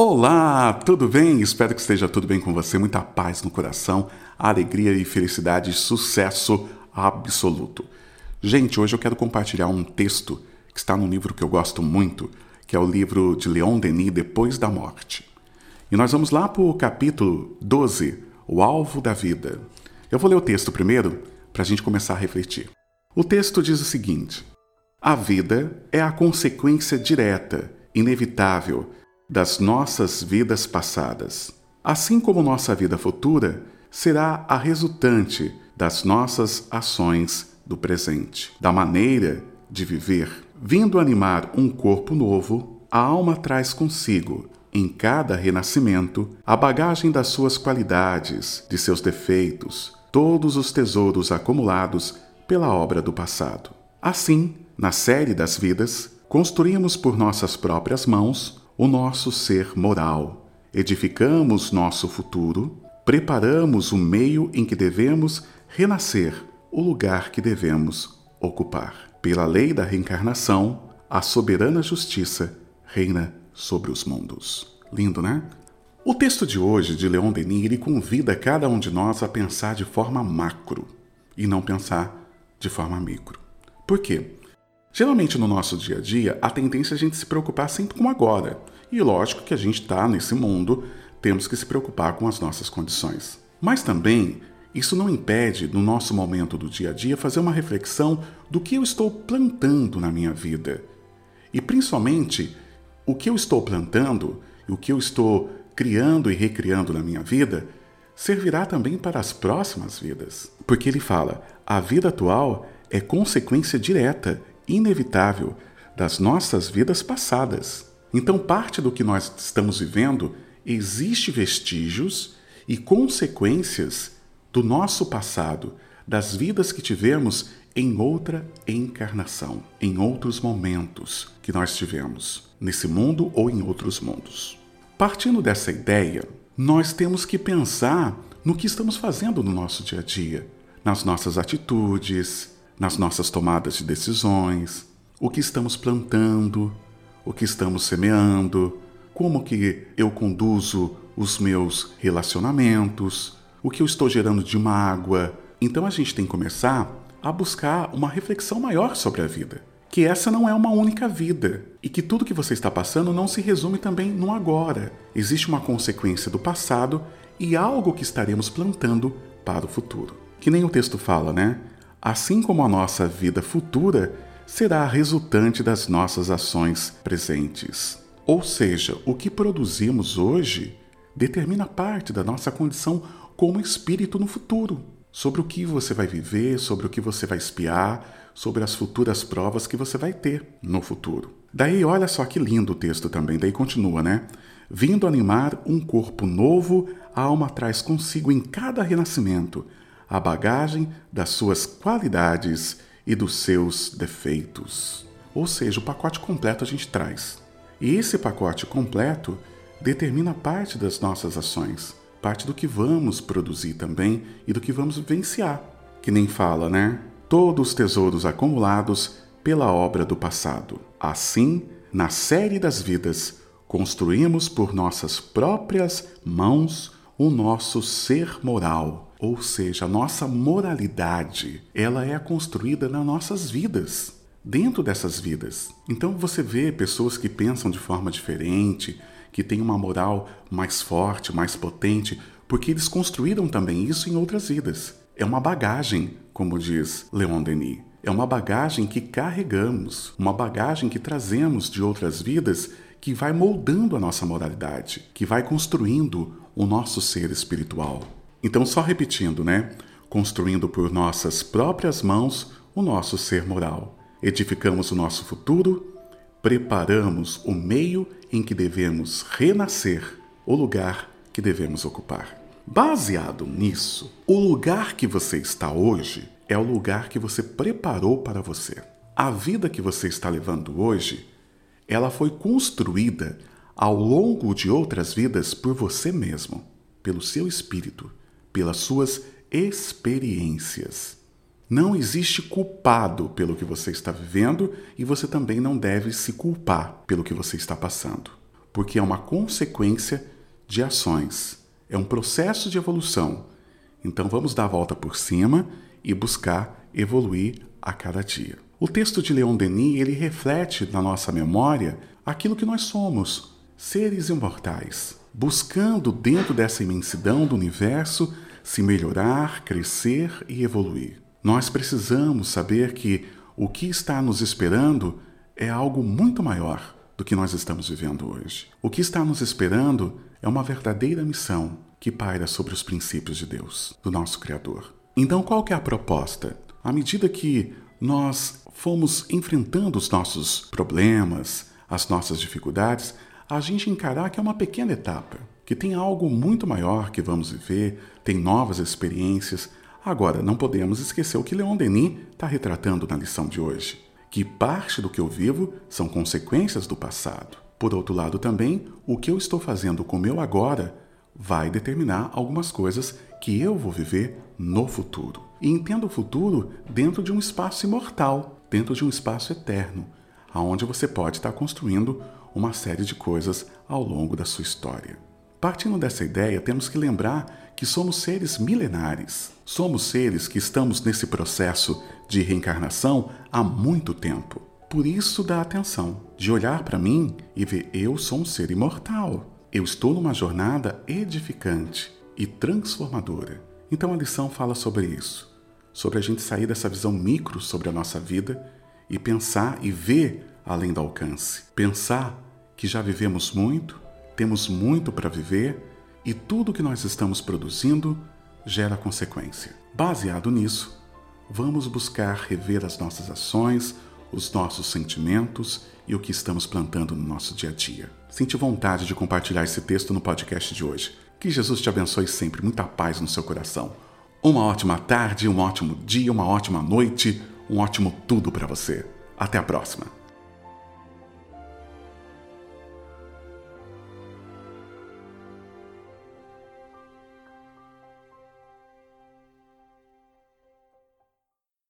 Olá, tudo bem? Espero que esteja tudo bem com você. Muita paz no coração, alegria e felicidade, sucesso absoluto. Gente, hoje eu quero compartilhar um texto que está num livro que eu gosto muito, que é o livro de Leon Denis, Depois da Morte. E nós vamos lá para o capítulo 12, O Alvo da Vida. Eu vou ler o texto primeiro para a gente começar a refletir. O texto diz o seguinte: A vida é a consequência direta, inevitável, das nossas vidas passadas, assim como nossa vida futura será a resultante das nossas ações do presente, da maneira de viver. Vindo animar um corpo novo, a alma traz consigo, em cada renascimento, a bagagem das suas qualidades, de seus defeitos, todos os tesouros acumulados pela obra do passado. Assim, na série das vidas, construímos por nossas próprias mãos o nosso ser moral, edificamos nosso futuro, preparamos o meio em que devemos renascer, o lugar que devemos ocupar. Pela lei da reencarnação, a soberana justiça reina sobre os mundos. Lindo, né? O texto de hoje de Leon Denis convida cada um de nós a pensar de forma macro e não pensar de forma micro. Por quê? Geralmente no nosso dia a dia, a tendência é a gente se preocupar sempre com agora. E lógico que a gente está nesse mundo, temos que se preocupar com as nossas condições. Mas também, isso não impede, no nosso momento do dia a dia, fazer uma reflexão do que eu estou plantando na minha vida. E principalmente, o que eu estou plantando o que eu estou criando e recriando na minha vida servirá também para as próximas vidas. Porque ele fala: a vida atual é consequência direta inevitável das nossas vidas passadas. Então, parte do que nós estamos vivendo existe vestígios e consequências do nosso passado, das vidas que tivemos em outra encarnação, em outros momentos que nós tivemos, nesse mundo ou em outros mundos. Partindo dessa ideia, nós temos que pensar no que estamos fazendo no nosso dia a dia, nas nossas atitudes, nas nossas tomadas de decisões, o que estamos plantando, o que estamos semeando, como que eu conduzo os meus relacionamentos, o que eu estou gerando de mágoa. Então a gente tem que começar a buscar uma reflexão maior sobre a vida. Que essa não é uma única vida e que tudo que você está passando não se resume também no agora. Existe uma consequência do passado e algo que estaremos plantando para o futuro. Que nem o texto fala, né? Assim como a nossa vida futura será resultante das nossas ações presentes. Ou seja, o que produzimos hoje determina parte da nossa condição como espírito no futuro, sobre o que você vai viver, sobre o que você vai espiar, sobre as futuras provas que você vai ter no futuro. Daí, olha só que lindo o texto também, daí continua, né? Vindo animar um corpo novo, a alma traz consigo em cada renascimento a bagagem das suas qualidades e dos seus defeitos. Ou seja, o pacote completo a gente traz. E esse pacote completo determina parte das nossas ações, parte do que vamos produzir também e do que vamos vivenciar. Que nem fala, né? Todos os tesouros acumulados pela obra do passado. Assim, na série das vidas, construímos por nossas próprias mãos o nosso ser moral ou seja, a nossa moralidade, ela é construída nas nossas vidas, dentro dessas vidas. Então você vê pessoas que pensam de forma diferente, que têm uma moral mais forte, mais potente, porque eles construíram também isso em outras vidas. É uma bagagem, como diz Leon Denis. É uma bagagem que carregamos, uma bagagem que trazemos de outras vidas que vai moldando a nossa moralidade, que vai construindo o nosso ser espiritual. Então, só repetindo, né? Construindo por nossas próprias mãos o nosso ser moral. Edificamos o nosso futuro, preparamos o meio em que devemos renascer, o lugar que devemos ocupar. Baseado nisso, o lugar que você está hoje é o lugar que você preparou para você. A vida que você está levando hoje, ela foi construída ao longo de outras vidas por você mesmo, pelo seu espírito pelas suas experiências. Não existe culpado pelo que você está vivendo e você também não deve se culpar pelo que você está passando. porque é uma consequência de ações, é um processo de evolução. Então vamos dar a volta por cima e buscar evoluir a cada dia. O texto de Leon Denis, ele reflete na nossa memória aquilo que nós somos, seres imortais, buscando dentro dessa imensidão do universo se melhorar, crescer e evoluir. Nós precisamos saber que o que está nos esperando é algo muito maior do que nós estamos vivendo hoje. O que está nos esperando é uma verdadeira missão que paira sobre os princípios de Deus, do nosso Criador. Então, qual que é a proposta? À medida que nós fomos enfrentando os nossos problemas, as nossas dificuldades, a gente encarar que é uma pequena etapa, que tem algo muito maior que vamos viver, tem novas experiências. Agora, não podemos esquecer o que Leon Denis está retratando na lição de hoje, que parte do que eu vivo são consequências do passado. Por outro lado, também, o que eu estou fazendo com o meu agora vai determinar algumas coisas que eu vou viver no futuro. E entenda o futuro dentro de um espaço imortal, dentro de um espaço eterno, aonde você pode estar construindo uma série de coisas ao longo da sua história. Partindo dessa ideia, temos que lembrar que somos seres milenares. Somos seres que estamos nesse processo de reencarnação há muito tempo. Por isso, dá atenção de olhar para mim e ver eu sou um ser imortal. Eu estou numa jornada edificante e transformadora. Então a lição fala sobre isso sobre a gente sair dessa visão micro sobre a nossa vida e pensar e ver além do alcance. Pensar que já vivemos muito, temos muito para viver e tudo que nós estamos produzindo gera consequência. Baseado nisso, vamos buscar rever as nossas ações, os nossos sentimentos e o que estamos plantando no nosso dia a dia. Sente vontade de compartilhar esse texto no podcast de hoje. Que Jesus te abençoe sempre, muita paz no seu coração. Uma ótima tarde, um ótimo dia, uma ótima noite, um ótimo tudo para você. Até a próxima.